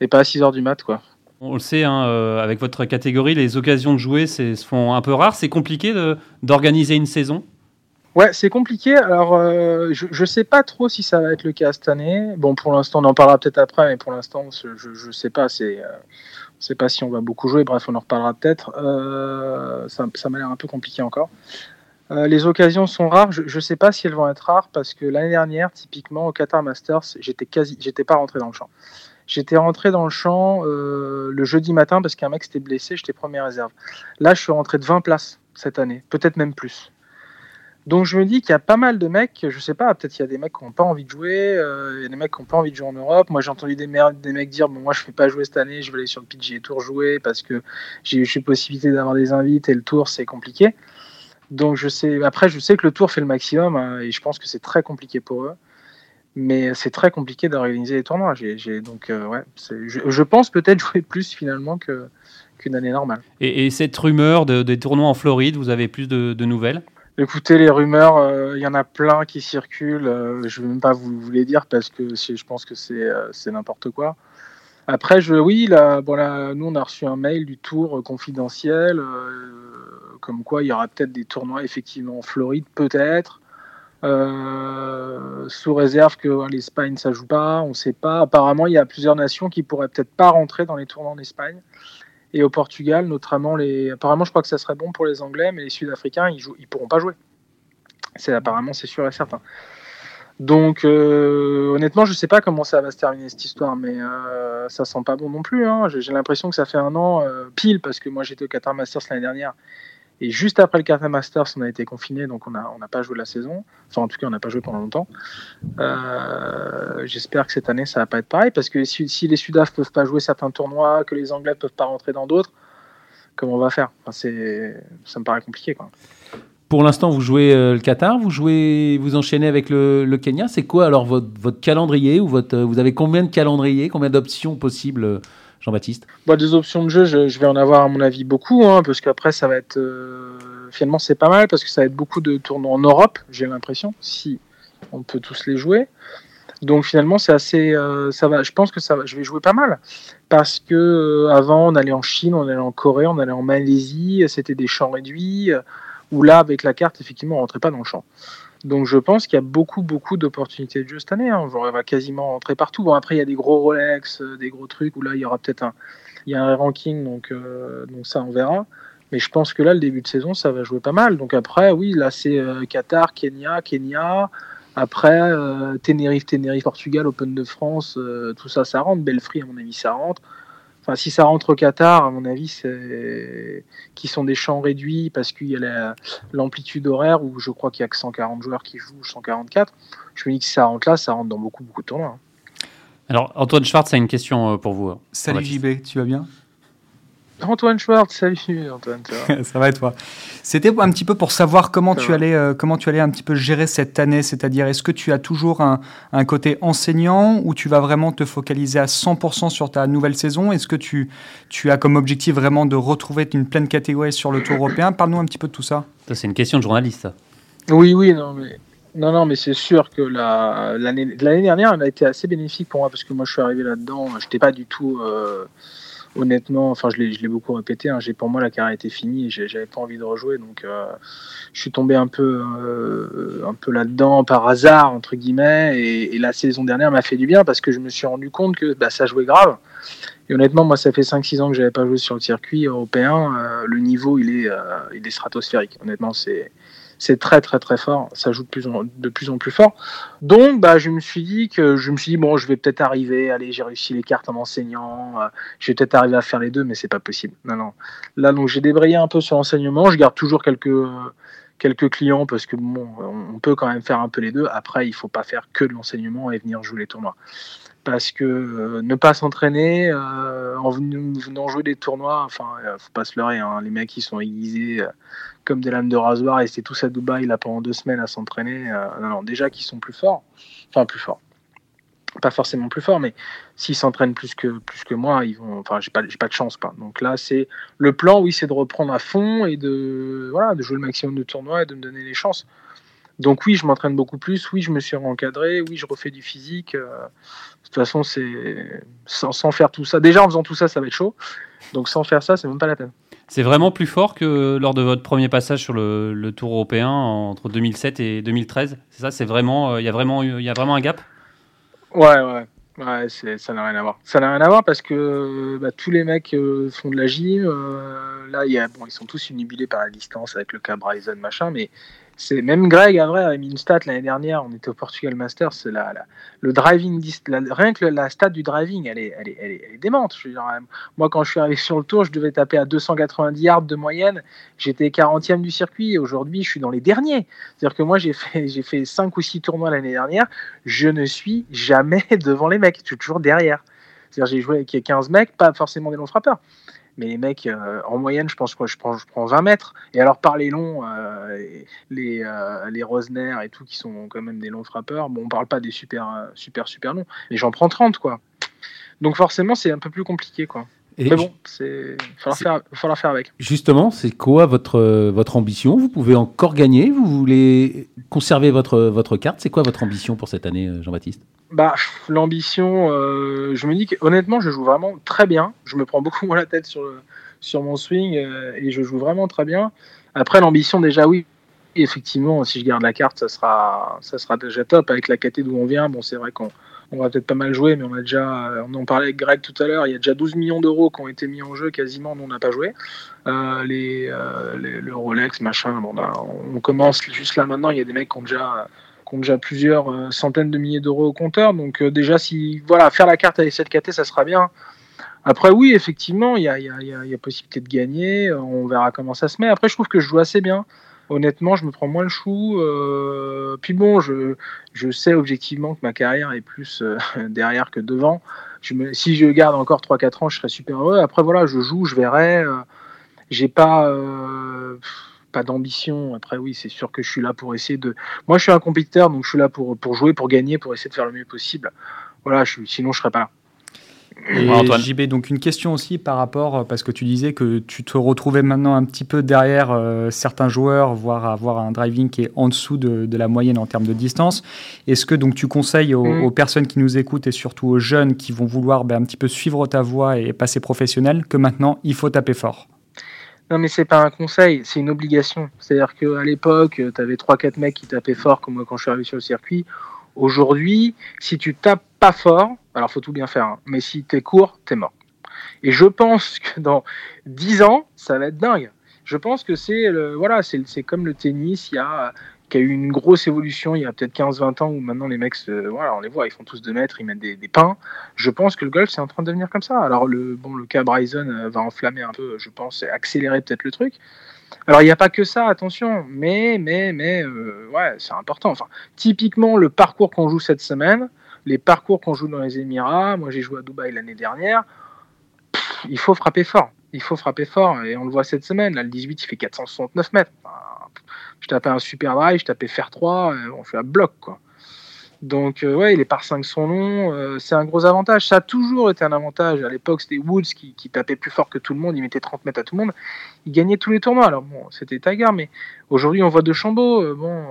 et pas à 6h du mat. quoi. On le sait, hein, euh, avec votre catégorie, les occasions de jouer se font un peu rares. C'est compliqué d'organiser une saison? Ouais, c'est compliqué. Alors, je ne sais pas trop si ça va être le cas cette année. Bon, pour l'instant, on en parlera peut-être après, mais pour l'instant, je ne sais pas. C'est, on ne sait pas si on va beaucoup jouer. Bref, on en reparlera peut-être. ça, ça m'a l'air un peu compliqué encore. Euh, les occasions sont rares. Je ne sais pas si elles vont être rares parce que l'année dernière, typiquement au Qatar Masters, j'étais quasi, j'étais pas rentré dans le champ. J'étais rentré dans le champ euh, le jeudi matin parce qu'un mec s'était blessé, j'étais première réserve. Là, je suis rentré de 20 places cette année, peut-être même plus. Donc je me dis qu'il y a pas mal de mecs, je sais pas, peut-être il y a des mecs qui n'ont pas envie de jouer, il y a des mecs qui n'ont pas envie de jouer en Europe. Moi j'ai entendu des, mecs dire moi je ne vais pas jouer cette année, je vais aller sur le PGA Tour jouer parce que j'ai eu possibilité d'avoir des invites et le Tour c'est compliqué. Donc je sais, après je sais que le Tour fait le maximum hein, et je pense que c'est très compliqué pour eux mais c'est très compliqué d'organiser les tournois. Donc, euh, ouais, je, pense peut-être jouer plus finalement qu'une année normale. Et, cette rumeur de, des tournois en Floride, vous avez plus de, nouvelles? Écoutez, les rumeurs, il euh, y en a plein qui circulent. Euh, je ne vais même pas vous, les dire parce que je pense que c'est, c'est n'importe quoi. Après, je, oui, là, nous, on a reçu un mail du tour confidentiel, comme quoi il y aura peut-être des tournois effectivement en Floride, peut-être. Euh, sous réserve que l'Espagne ça joue pas, on sait pas. Apparemment, il y a plusieurs nations qui pourraient peut-être pas rentrer dans les tournois en Espagne et au Portugal, notamment les. Apparemment, je crois que ça serait bon pour les Anglais, mais les Sud-Africains, ils ils pourront pas jouer. C'est apparemment, c'est sûr et certain. Donc, euh, honnêtement, je sais pas comment ça va se terminer cette histoire, mais euh, ça sent pas bon non plus. Hein. J'ai l'impression que ça fait un an pile parce que moi j'étais au Qatar Masters l'année dernière et juste après le Qatar Masters, on a été confiné, donc on n'a on pas joué la saison. Enfin, en tout cas, on n'a pas joué pendant longtemps. Euh, j'espère que cette année, ça va pas être pareil, parce que si, si les Sudaf peuvent pas jouer certains tournois, que les Anglais peuvent pas rentrer dans d'autres, comment on va faire? Enfin, Ça me paraît compliqué. Pour l'instant, vous jouez euh, le Qatar, vous jouez, vous enchaînez avec le, le Kenya. C'est quoi alors votre, votre calendrier ou votre, Vous avez combien de calendriers, combien d'options possibles Jean-Baptiste? Bah, Des options de jeu, je, vais en avoir à mon avis beaucoup, hein, parce qu'après ça va être... Euh, finalement c'est pas mal, parce que ça va être beaucoup de tournois en Europe, j'ai l'impression, si on peut tous les jouer. Donc finalement c'est assez... Euh, ça va, je pense que ça va, je vais jouer pas mal, parce que euh, avant on allait en Chine, on allait en Corée, on allait en Malaisie, c'était des champs réduits, où là avec la carte effectivement on rentrait pas dans le champ. Donc je pense qu'il y a beaucoup, beaucoup d'opportunités de jeu cette année. Hein. On va quasiment rentrer partout. Bon, après, il y a des gros Rolex, euh, des gros trucs où là, il y aura peut-être un, un ranking, donc, euh, donc ça, on verra. Mais je pense que là, le début de saison, ça va jouer pas mal. Donc après, oui, là, c'est euh, Qatar, Kenya, Kenya. Après, Tenerife, Tenerife, Portugal, Open de France, tout ça, ça rentre. Belfry, à mon avis, ça rentre. Enfin, si ça rentre au Qatar, à mon avis, c'est qui sont des champs réduits parce qu'il y a l'amplitude horaire où je crois qu'il y a que 140 joueurs qui jouent, 144. Je me dis que si ça rentre là, ça rentre dans beaucoup beaucoup de tournois. Hein. Alors Antoine Schwartz a une question euh, pour vous. Salut JB, tu vas bien? Antoine Schwartz, salut Antoine. Ça va, et toi? C'était un petit peu pour savoir comment tu, allais, euh, comment tu allais un petit peu gérer cette année, c'est-à-dire est-ce que tu as toujours un, un, côté enseignant ou tu vas vraiment te focaliser à 100% sur ta nouvelle saison? Est-ce que tu, tu as comme objectif vraiment de retrouver une pleine catégorie sur le Tour européen? Parle-nous un petit peu de tout ça. ça c'est une question de journaliste. Oui, oui, non, mais non, non, mais c'est sûr que l'année dernière, elle a été assez bénéfique pour moi parce que moi, je suis arrivé là-dedans, je n'étais pas du tout. Euh, honnêtement, enfin, je l'ai beaucoup répété. Hein, pour moi, la carrière était finie. J'avais pas envie de rejouer, donc euh, je suis tombé un peu, euh, un peu là-dedans par hasard entre guillemets. Et, la saison dernière m'a fait du bien parce que je me suis rendu compte que bah, ça jouait grave. Et honnêtement, moi, ça fait 5-6 ans que j'avais pas joué sur le circuit européen. Euh, le niveau, il est, il est stratosphérique. Honnêtement, c'est c'est très très très fort. Ça joue de plus en, de plus, en plus fort. Donc, bah, je me suis dit que je me suis dit bon, je vais peut-être arriver. Allez, j'ai réussi les cartes en enseignant. Euh, je vais peut-être arriver à faire les deux, mais c'est pas possible. Non, non. Là, donc, j'ai débrayé un peu sur l'enseignement. Je garde toujours quelques quelques clients parce que bon, on peut quand même faire un peu les deux. Après, il faut pas faire que de l'enseignement et venir jouer les tournois parce que euh, ne pas s'entraîner euh, en venant jouer des tournois, enfin, euh, faut pas se leurrer, hein, les mecs qui sont aiguisés comme des lames de rasoir et c'est tous à Dubaï là pendant deux semaines à s'entraîner. non, non, déjà qu'ils sont plus forts, enfin plus forts, pas forcément plus forts, mais s'ils s'entraînent plus que plus que moi, ils vont, enfin, j'ai pas, pas de chance. Donc là, c'est le plan, oui, c'est de reprendre à fond et de voilà, de jouer le maximum de tournois et de me donner les chances. Donc oui, je m'entraîne beaucoup plus, oui, je me suis encadré, oui, je refais du physique. De toute façon, c'est sans, faire tout ça. Déjà, en faisant tout ça, ça va être chaud. Donc, sans faire ça, c'est même pas la peine. C'est vraiment plus fort que lors de votre premier passage sur le, Tour européen entre 2007 et 2013. C'est ça, c'est vraiment, euh, il y a vraiment, il y a vraiment un gap? Ouais, ouais. Ça n'a rien à voir. Ça n'a rien à voir parce que bah, tous les mecs euh, font de la gym. Euh, là, ils sont tous inhibés par la distance avec le cas Bryson, machin, mais c'est même Greg à vrai a mis une stat l'année dernière. On était au Portugal Masters. La, la, le driving, rien que la stat du driving, elle est, elle est, elle est, démente. Je moi, quand je suis arrivé sur le tour, je devais taper à 290 yards de moyenne. J'étais 40e du circuit. Aujourd'hui, je suis dans les derniers. C'est-à-dire que moi, j'ai fait, j'ai fait 5 ou 6 tournois l'année dernière. Je ne suis jamais devant les mecs. Je suis toujours derrière. C'est-à-dire, j'ai joué avec 15 mecs, pas forcément des longs frappeurs. Mais les mecs, euh, en moyenne, je pense que je prends, je prends 20 mètres. Et alors, par les longs, euh, les, euh, les Rosner et tout, qui sont quand même des longs frappeurs, bon, on parle pas des super, super, super longs, mais j'en prends 30, quoi. Donc, forcément, c'est un peu plus compliqué, quoi mais bon, il va falloir faire avec. Justement, c'est quoi votre, votre ambition? Vous pouvez encore gagner? Vous voulez conserver votre, votre carte? C'est quoi votre ambition pour cette année, Jean-Baptiste? Bah, L'ambition, euh, je me dis que honnêtement, je joue vraiment très bien. Je me prends beaucoup moins la tête sur, sur mon swing euh, et je joue vraiment très bien. Après, l'ambition, déjà, oui. Effectivement, si je garde la carte, ça sera, ça sera déjà top. Avec la KT d'où on vient, bon, c'est vrai qu'on on va peut-être pas mal jouer, mais on a déjà, on en parlait avec Greg tout à l'heure, il y a déjà 12 millions d'euros qui ont été mis en jeu quasiment, nous on n'a pas joué. Euh, les, euh, les, le Rolex, machin, on, commence juste là maintenant, il y a des mecs qui ont déjà, déjà plusieurs euh, centaines de milliers d'euros au compteur, donc déjà si, voilà, faire la carte avec cette KT, ça sera bien. Après, oui, effectivement, il y a, y, a, y a, possibilité de gagner. On verra comment ça se met. Après, je trouve que je joue assez bien honnêtement, je me prends moins le chou. Euh, puis bon, je, sais objectivement que ma carrière est plus euh, derrière que devant. Si je garde encore 3-4 ans, je serais super heureux. Après, voilà, je joue, je verrai. Euh, j'ai pas, pas d'ambition. Après, oui, c'est sûr que je suis là pour essayer de. Moi, je suis un compétiteur, donc je suis là pour, pour jouer, pour gagner, pour essayer de faire le mieux possible. Voilà, je, sinon, je serais pas là. Et JB, donc une question aussi par rapport, euh, parce que tu disais que tu te retrouvais maintenant un petit peu derrière euh, certains joueurs, voire avoir un driving qui est en dessous de, de la moyenne en termes de distance. Est-ce que donc tu conseilles aux, mm. personnes qui nous écoutent et surtout aux jeunes qui vont vouloir ben, un petit peu suivre ta voie et passer professionnel que maintenant il faut taper fort? Non, mais c'est pas un conseil, c'est une obligation. C'est-à-dire qu'à l'époque, tu avais 3-4 mecs qui tapaient fort, comme moi quand je suis arrivé sur le circuit. Aujourd'hui, si tu tapes pas fort, alors faut tout bien faire, hein, mais si t'es court, t'es mort. Et je pense que dans 10 ans, ça va être dingue. Je pense que c'est voilà, comme le tennis, il y a qui a eu une grosse évolution il y a peut-être 15-20 ans où maintenant les mecs, voilà, on les voit, ils font tous 2 mètres, ils mettent des, pains. Je pense que le golf c'est en train de devenir comme ça. Alors le bon, le cas Bryson euh, va enflammer un peu, je pense, accélérer peut-être le truc. Alors il n'y a pas que ça, attention, mais mais mais euh, ouais, c'est important. Enfin, typiquement le parcours qu'on joue cette semaine, les parcours qu'on joue dans les Émirats, moi j'ai joué à Dubaï l'année dernière, il faut frapper fort. Il faut frapper fort et on le voit cette semaine. Là, le 18, il fait 469 mètres. je tapais un super drive, je tapais faire 3, euh, on fait un bloc quoi. Donc, euh, ouais, les par 5 sont longs. Euh, c'est un gros avantage. Ça a toujours été un avantage. À l'époque, c'était Woods qui, qui, tapait plus fort que tout le monde. Il mettait 30 mètres à tout le monde. Il gagnait tous les tournois. Alors, bon, c'était Tagar, mais aujourd'hui, on voit de Chambaud. Euh, bon,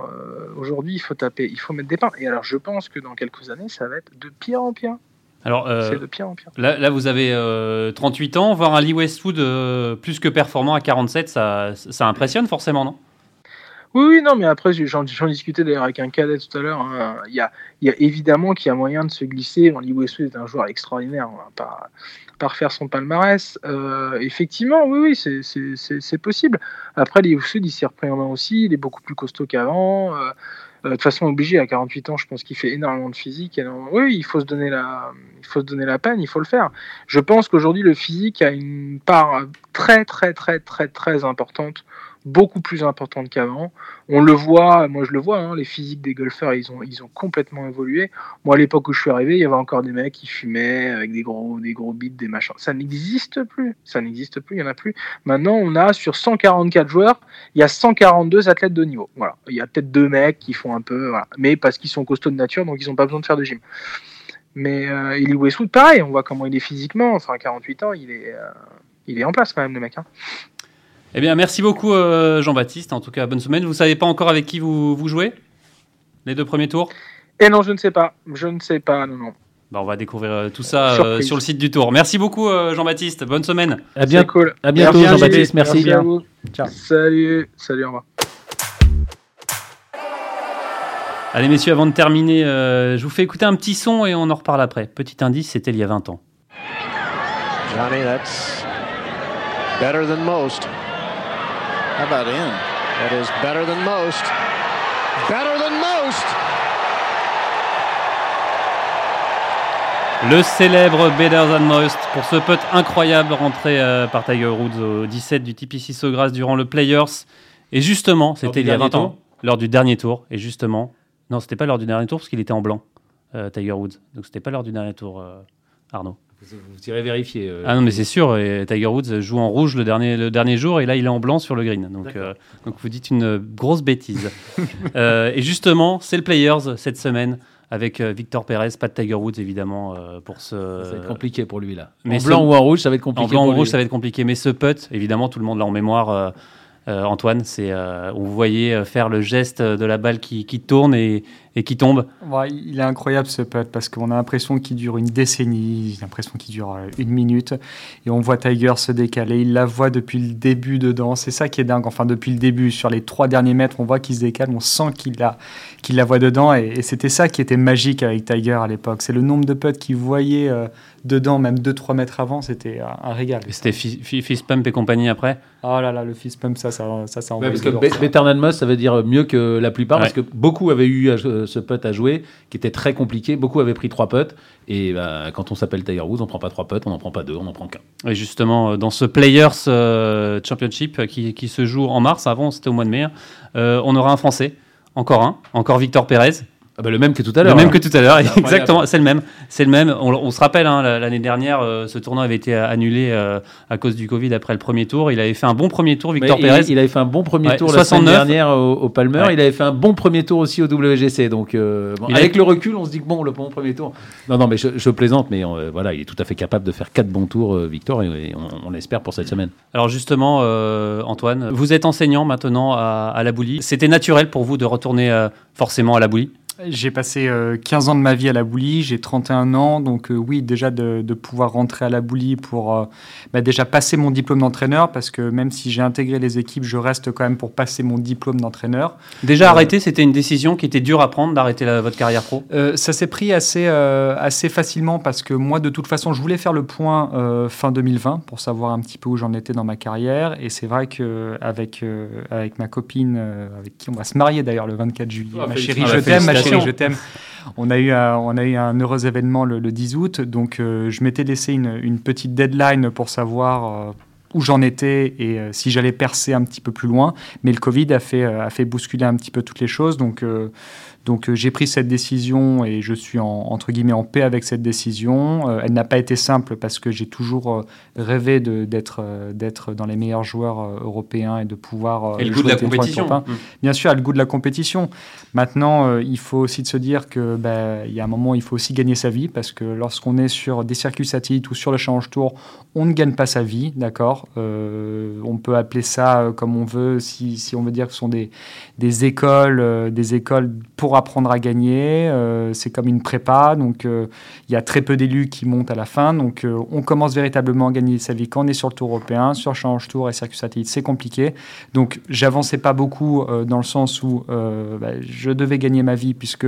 aujourd'hui, il faut taper, il faut mettre des pains. Et alors, je pense que dans quelques années, ça va être de pire en pire. Alors, c'est de pire en pire. Là, là vous avez 38 ans. Voir un Lee Westwood plus que performant à 47, ça, ça impressionne forcément, non? Oui, oui, non, mais après, j'en discutais d'ailleurs avec un cadet tout à l'heure. Hein. Il, y a, évidemment qu'il y a moyen de se glisser. Lee Westwood est un joueur extraordinaire, on va pas, son palmarès. Euh, effectivement, oui, oui, c'est possible. Après, Lee Westwood, il s'est repris en main aussi. Il est beaucoup plus costaud qu'avant. Euh, euh, de toute façon, obligé, à 48 ans, je pense qu'il fait énormément de physique. Oui, il faut, se donner la, il faut se donner la peine, il faut le faire. Je pense qu'aujourd'hui, le physique a une part très, très, très, très, très importante beaucoup plus importante qu'avant. On le voit, moi je le vois, hein, les physiques des golfeurs, ils ont, ils ont complètement évolué. Moi, à l'époque où je suis arrivé, il y avait encore des mecs qui fumaient avec des gros, des gros des machins. Ça n'existe plus. Ça n'existe plus, il n'y en a plus. Maintenant, on a sur 144 joueurs, il y a 142 athlètes de niveau. Voilà. Il y a peut-être deux mecs qui font un peu, mais parce qu'ils sont costauds de nature, donc ils n'ont pas besoin de faire de gym. Mais euh, Eli Westwood, pareil, on voit comment il est physiquement. Enfin, 48 ans, il est, euh, il est en place quand même, le mec. Hein. Eh bien, merci beaucoup euh, Jean-Baptiste. En tout cas, bonne semaine. Vous savez pas encore avec qui vous, vous jouez Les deux premiers tours? Eh non, je ne sais pas. Je ne sais pas, non, non. Bah, on va découvrir euh, tout ça euh, sur le site du tour. Merci beaucoup Jean-Baptiste. Bonne semaine. À bientôt. Cool. À bientôt Jean-Baptiste. Merci. à vous. Salut. Salut, au revoir. Allez messieurs, avant de terminer, je vous fais écouter un petit son et on en reparle après. Petit indice, c'était il y a 20 ans. Johnny, that's better than most. How about in? That is better than most. Better than most. Le célèbre Better Than Most pour ce putt incroyable rentré euh, par Tiger Woods au 17 du TPC Sawgrass durant le Players. Et justement, c'était il y a 20 ans, lors du dernier tour. Et justement, non, c'était pas lors du dernier tour parce qu'il était en blanc, euh, Tiger Woods. Donc c'était pas lors du dernier tour, euh, Arnaud. Vous, irez vérifier. euh. Ah non, mais c'est sûr, et Tiger Woods joue en rouge le dernier, le dernier jour et là il est en blanc sur le green. Donc, euh, donc vous dites une grosse bêtise. Euh, et justement, c'est le Players cette semaine avec Victor Perez, pas de Tiger Woods évidemment euh, pour ce. Ça va être compliqué pour lui là. mais en ce- blanc ou en rouge, ça va être compliqué. En blanc ou lui. rouge, ça va être compliqué. Mais ce putt, évidemment, tout le monde l'a en mémoire. euh, euh, Antoine, c'est euh, on vous voyait euh, faire le geste de la balle qui, qui tourne et, et qui tombe. Ouais, il est incroyable ce putt parce qu'on a l'impression qu'il dure une décennie, l'impression qu'il dure euh, une minute et on voit Tiger se décaler, il la voit depuis le début dedans, c'est ça qui est dingue, enfin depuis le début, sur les trois derniers mètres, on voit qu'il se décale, on sent qu'il la, qu'il la voit dedans et, et c'était ça qui était magique avec Tiger à l'époque, c'est le nombre de putts qu'il voyait euh, dedans, même 2-3 mètres avant, c'était un, un régal. Et C'était fi- fi- fist pump et compagnie après? Oh là là, le fist pump, ça, ça, ça, ça Ouais, parce que Be- ça. Better veut dire mieux que la plupart, Ouais. parce que beaucoup avaient eu euh, ce putt à jouer, qui était très compliqué. Beaucoup avaient pris trois putts, et bah, quand on s'appelle Tiger Woods, on prend pas trois putts, on n'en prend pas deux, on en prend qu'un. Et justement, euh, dans ce Players euh, Championship euh, qui, se joue en mars, avant c'était au mois de mai, euh, on aura un Français, encore un, encore Victor Pérez. Ah bah, le même que tout à Le l'heure. même hein. que tout à l'heure, exactement, c'est le même. C'est le même. On, on se rappelle, hein, la- l'année dernière, euh, ce tournoi avait été annulé euh, à cause du Covid après le premier tour. Il avait fait un bon premier tour, Victor Pérez. il avait fait un bon premier Ouais, tour la 69. semaine dernière au, au Palmer. Ouais. Il avait fait un bon premier tour aussi au WGC. Donc, euh, bon, avec a- le recul, on se dit que bon, le bon premier tour. Non, non, mais je, je plaisante, mais voilà, il est tout à fait capable de faire quatre bons tours, Victor, et, et on, on l'espère pour cette semaine. Alors justement, Antoine, vous êtes enseignant maintenant à, à la Boulie. C'était naturel pour vous de retourner forcément à la Boulie? J'ai passé euh, 15 ans de ma vie à la Boulie, j'ai 31 ans, donc euh, oui, déjà de, de pouvoir rentrer à la Boulie pour euh, bah, déjà passer mon diplôme d'entraîneur, parce que même si j'ai intégré les équipes, je reste quand même pour passer mon diplôme d'entraîneur. Déjà Euh, arrêté, c'était une décision qui était dure à prendre d'arrêter la- votre carrière pro? Euh, ça s'est pris assez, euh, assez facilement parce que moi, de toute façon, je voulais faire le point euh, fin 2020 pour savoir un petit peu où j'en étais dans ma carrière. Et c'est vrai qu'avec euh, avec ma copine, euh, avec qui on va se marier d'ailleurs le 24 juillet, Ah, ma chérie, je t'aime, ma chérie, On a eu un, heureux événement le, le 10 août, donc euh, je m'étais laissé une, petite deadline pour savoir euh, où j'en étais et euh, si j'allais percer un petit peu plus loin. Mais le Covid a fait, a fait bousculer un petit peu toutes les choses, donc donc euh, j'ai pris cette décision et je suis en, entre guillemets en paix avec cette décision. Euh, elle n'a pas été simple parce que j'ai toujours euh, rêvé d'être d'être dans les meilleurs joueurs européens et de pouvoir Et le goût de la compétition. un. Bien sûr, le goût de la compétition. Maintenant, il faut aussi de se dire que ben, il y a un moment, il faut aussi gagner sa vie parce que lorsqu'on est sur des circuits satellites ou sur le Challenge Tour, on ne gagne pas sa vie, d'accord? On peut appeler ça comme on veut, si, si on veut dire que ce sont des, des écoles, des écoles pour apprendre à gagner. euh, c'est comme une prépa, donc euh, il y a très peu d'élus qui montent à la fin. Donc euh, on commence véritablement à gagner sa vie quand on est sur le Tour européen, sur le Challenge Tour et circuit satellite, c'est compliqué. Donc j'avançais pas beaucoup dans le sens où bah, je devais gagner ma vie puisque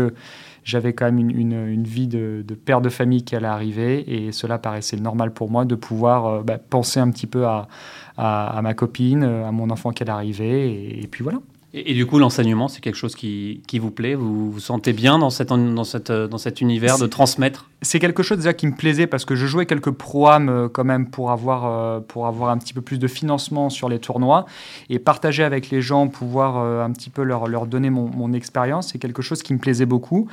j'avais quand même une, vie de, père de famille qui allait arriver et cela paraissait normal pour moi de pouvoir bah, penser un petit peu à, ma copine, à mon enfant qui allait arriver et puis voilà. Et, et du coup, l'enseignement, c'est quelque chose qui, qui vous plaît? Vous vous sentez bien dans, cette, dans, cette, dans cet univers de transmettre? C'est quelque chose déjà qui me plaisait parce que je jouais quelques programmes euh, quand même pour avoir, euh, pour avoir un petit peu plus de financement sur les tournois et partager avec les gens, pouvoir euh, un petit peu leur, leur donner mon, mon expérience, c'est quelque chose qui me plaisait beaucoup.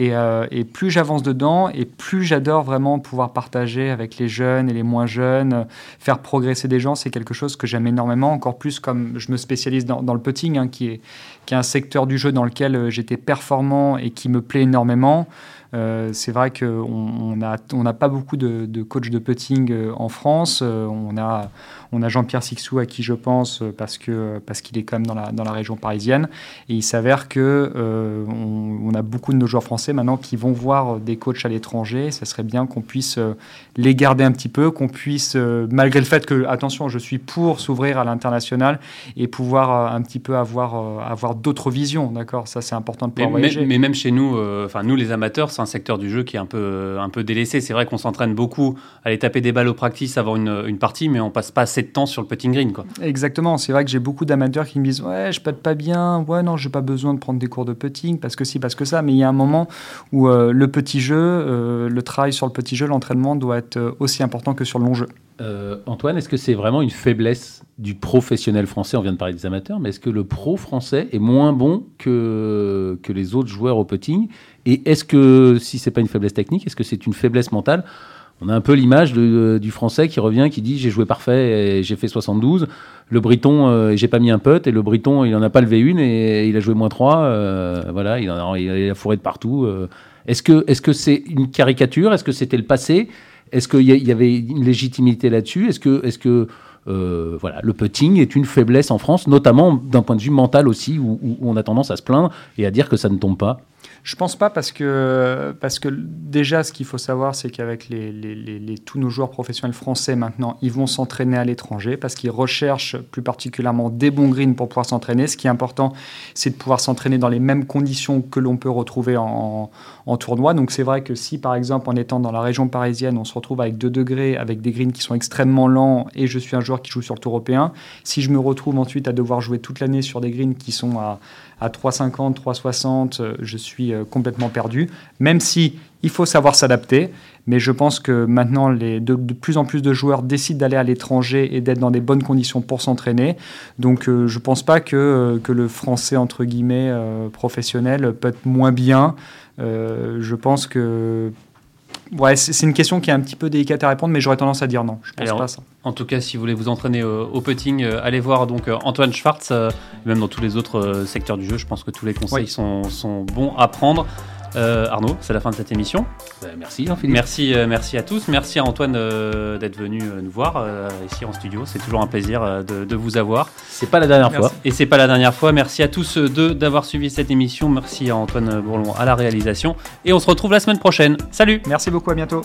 Et, et plus j'avance dedans et plus j'adore vraiment pouvoir partager avec les jeunes et les moins jeunes, faire progresser des gens, c'est quelque chose que j'aime énormément, encore plus comme je me spécialise dans, le putting, hein, qui, est, qui est un secteur du jeu dans lequel j'étais performant et qui me plaît énormément. Euh, c'est vrai qu'on on n'a on pas beaucoup de, coachs de putting euh, en France. Euh, on a Jean-Pierre Sixou à qui je pense euh, parce que parce qu'il est quand même dans la, dans la région parisienne. Et il s'avère que euh, on, on a beaucoup de nos joueurs français maintenant qui vont voir euh, des coachs à l'étranger. Ça serait bien qu'on puisse euh, les garder un petit peu, qu'on puisse, euh, malgré le fait que, attention, je suis pour s'ouvrir à l'international et pouvoir euh, un petit peu avoir, euh, avoir d'autres visions. D'accord? Ça, c'est important de pouvoir mais- voyager. mais même chez nous, euh, enfin nous les amateurs, c'est un secteur du jeu qui est un peu un peu délaissé. C'est vrai qu'on s'entraîne beaucoup à aller taper des balles au practice avant une, une, partie, mais on passe pas assez de temps sur le putting green. Quoi. Exactement. C'est vrai que j'ai beaucoup d'amateurs qui me disent Ouais, je pète pas bien. Ouais, non, j'ai pas besoin de prendre des cours de putting parce que si, parce que ça. Mais il y a un moment où euh, le petit jeu, euh, le travail sur le petit jeu, l'entraînement doit être euh, aussi important que sur le long jeu. Euh, Antoine, est-ce que c'est vraiment une faiblesse du professionnel français? On vient de parler des amateurs, mais est-ce que le pro français est moins bon que, que les autres joueurs au putting? Et est-ce que, si c'est pas une faiblesse technique, est-ce que c'est une faiblesse mentale? On a un peu l'image du français qui revient, qui dit j'ai joué parfait et j'ai fait 72. Le Briton, euh, j'ai pas mis un putt et le Briton, il en a pas levé une et il a joué moins 3. Euh, voilà, il, en a, il a fourré de partout. Euh. Est-ce que c'est une caricature? Est-ce que c'était le passé? Est-ce qu'il y, avait une légitimité là-dessus? Est-ce que euh, voilà, le putting est une faiblesse en France, notamment d'un point de vue mental aussi, où, on a tendance à se plaindre et à dire que ça ne tombe pas? Je pense pas parce que, parce que déjà, ce qu'il faut savoir, c'est qu'avec les, tous nos joueurs professionnels français maintenant, ils vont s'entraîner à l'étranger parce qu'ils recherchent plus particulièrement des bons greens pour pouvoir s'entraîner. Ce qui est important, c'est de pouvoir s'entraîner dans les mêmes conditions que l'on peut retrouver en, en tournoi. Donc c'est vrai que si, par exemple, en étant dans la région parisienne, on se retrouve avec 2 degrés, avec des greens qui sont extrêmement lents et je suis un joueur qui joue sur le tour européen, si je me retrouve ensuite à devoir jouer toute l'année sur des greens qui sont à à 3,50, 3,60, euh, je suis euh, complètement perdu. Même si il faut savoir s'adapter, mais je pense que maintenant, les, de, plus en plus de joueurs décident d'aller à l'étranger et d'être dans des bonnes conditions pour s'entraîner. Donc, euh, je ne pense pas que, que le français, entre guillemets, professionnel peut être moins bien. je pense que Ouais, c'est une question qui est un petit peu délicate à répondre, mais j'aurais tendance à dire non. Je pense Alors, pas ça. En tout cas, si vous voulez vous entraîner au, au putting, euh, allez voir donc euh, Antoine Schwartz, euh, même dans tous les autres secteurs du jeu. Je pense que tous les conseils sont, bons à prendre. Euh, Arnaud, c'est la fin de cette émission. Ben, merci Jean-Philippe. Merci, euh, merci à tous. Merci à Antoine euh, d'être venu nous voir ici en studio. C'est toujours un plaisir de, de vous avoir. C'est pas la dernière merci. fois. Et c'est pas la dernière fois. Merci à tous deux d'avoir suivi cette émission. Merci à Antoine Bourlon à la réalisation. Et on se retrouve la semaine prochaine. Salut. Merci beaucoup. À bientôt.